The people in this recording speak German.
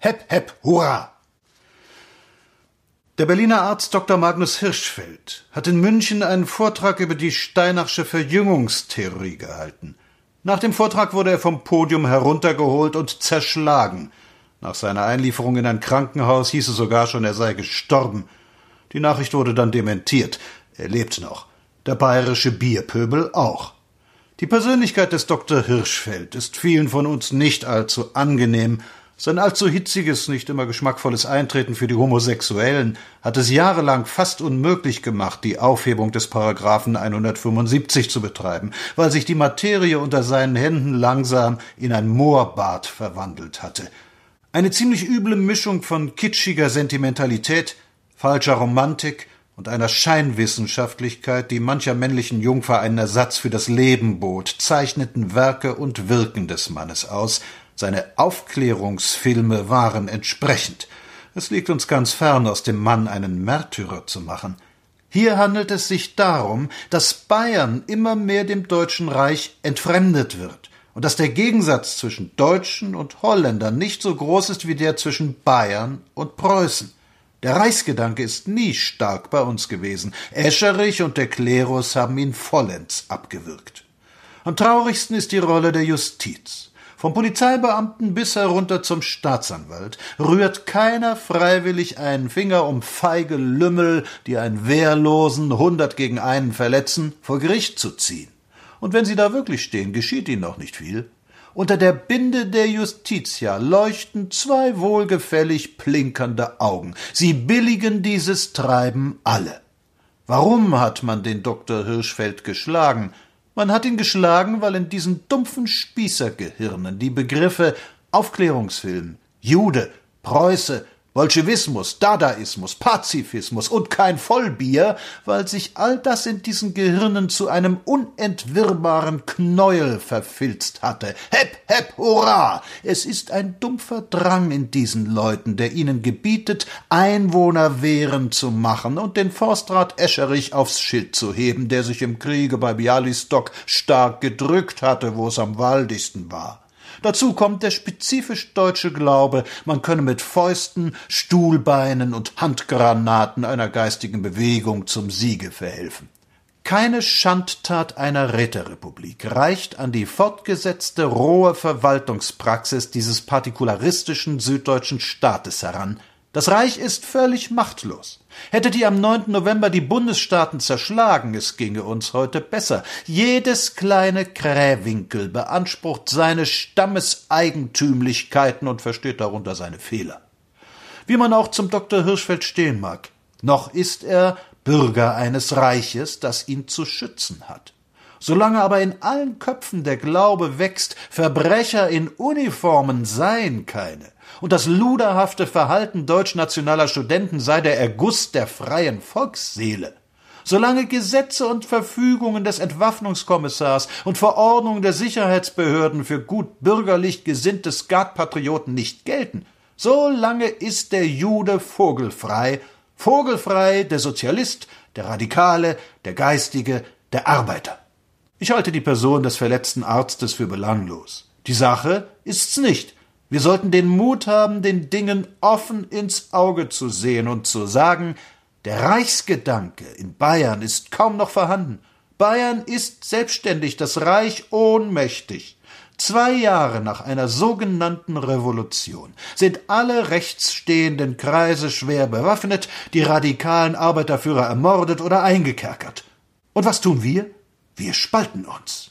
Hep, hep, hurra! Der Berliner Arzt Dr. Magnus Hirschfeld hat in München einen Vortrag über die Steinachsche Verjüngungstheorie gehalten. Nach dem Vortrag wurde er vom Podium heruntergeholt und zerschlagen. Nach seiner Einlieferung in ein Krankenhaus hieß es sogar schon, er sei gestorben. Die Nachricht wurde dann dementiert. Er lebt noch. Der bayerische Bierpöbel auch. Die Persönlichkeit des Dr. Hirschfeld ist vielen von uns nicht allzu angenehm, sein allzu hitziges, nicht immer geschmackvolles Eintreten für die Homosexuellen hat es jahrelang fast unmöglich gemacht, die Aufhebung des Paragraphen 175 zu betreiben, weil sich die Materie unter seinen Händen langsam in ein Moorbad verwandelt hatte. Eine ziemlich üble Mischung von kitschiger Sentimentalität, falscher Romantik und einer Scheinwissenschaftlichkeit, die mancher männlichen Jungfer einen Ersatz für das Leben bot, zeichneten Werke und Wirken des Mannes aus, seine Aufklärungsfilme waren entsprechend. Es liegt uns ganz fern, aus dem Mann einen Märtyrer zu machen. Hier handelt es sich darum, dass Bayern immer mehr dem Deutschen Reich entfremdet wird und dass der Gegensatz zwischen Deutschen und Holländern nicht so groß ist wie der zwischen Bayern und Preußen. Der Reichsgedanke ist nie stark bei uns gewesen. Escherich und der Klerus haben ihn vollends abgewürgt. Am traurigsten ist die Rolle der Justiz. Vom Polizeibeamten bis herunter zum Staatsanwalt rührt keiner freiwillig einen Finger, um feige Lümmel, die einen Wehrlosen hundert gegen einen verletzen, vor Gericht zu ziehen. Und wenn sie da wirklich stehen, geschieht ihnen noch nicht viel. Unter der Binde der Justitia leuchten zwei wohlgefällig plinkernde Augen. Sie billigen dieses Treiben alle. Warum hat man den Dr. Hirschfeld geschlagen? Man hat ihn geschlagen, weil in diesen dumpfen Spießergehirnen die Begriffe Aufklärungsfilm, Jude, Preuße, Bolschewismus, Dadaismus, Pazifismus und kein Vollbier, weil sich all das in diesen Gehirnen zu einem unentwirrbaren Knäuel verfilzt hatte. Hep, hep, hurra! Es ist ein dumpfer Drang in diesen Leuten, der ihnen gebietet, Einwohnerwehren zu machen und den Forstrat Escherich aufs Schild zu heben, der sich im Kriege bei Bialystok stark gedrückt hatte, wo es am waldigsten war. Dazu kommt der spezifisch deutsche Glaube, man könne mit Fäusten, Stuhlbeinen und Handgranaten einer geistigen Bewegung zum Siege verhelfen. Keine Schandtat einer Räterepublik reicht an die fortgesetzte rohe Verwaltungspraxis dieses partikularistischen süddeutschen Staates heran, das Reich ist völlig machtlos. Hätte die am 9. November die Bundesstaaten zerschlagen, es ginge uns heute besser. Jedes kleine Krähwinkel beansprucht seine Stammeseigentümlichkeiten und versteht darunter seine Fehler. Wie man auch zum Dr. Hirschfeld stehen mag, noch ist er Bürger eines Reiches, das ihn zu schützen hat. Solange aber in allen Köpfen der Glaube wächst, Verbrecher in Uniformen seien keine, und das luderhafte Verhalten deutschnationaler Studenten sei der Erguss der freien Volksseele, solange Gesetze und Verfügungen des Entwaffnungskommissars und Verordnungen der Sicherheitsbehörden für gut bürgerlich gesinnte Skatpatrioten nicht gelten, solange ist der Jude vogelfrei, vogelfrei der Sozialist, der Radikale, der Geistige, der Arbeiter. Ich halte die Person des verletzten Arztes für belanglos. Die Sache ist's nicht. Wir sollten den Mut haben, den Dingen offen ins Auge zu sehen und zu sagen, der Reichsgedanke in Bayern ist kaum noch vorhanden. Bayern ist selbstständig, das Reich ohnmächtig. Zwei Jahre nach einer sogenannten Revolution sind alle rechtsstehenden Kreise schwer bewaffnet, die radikalen Arbeiterführer ermordet oder eingekerkert. Und was tun wir? Wir spalten uns.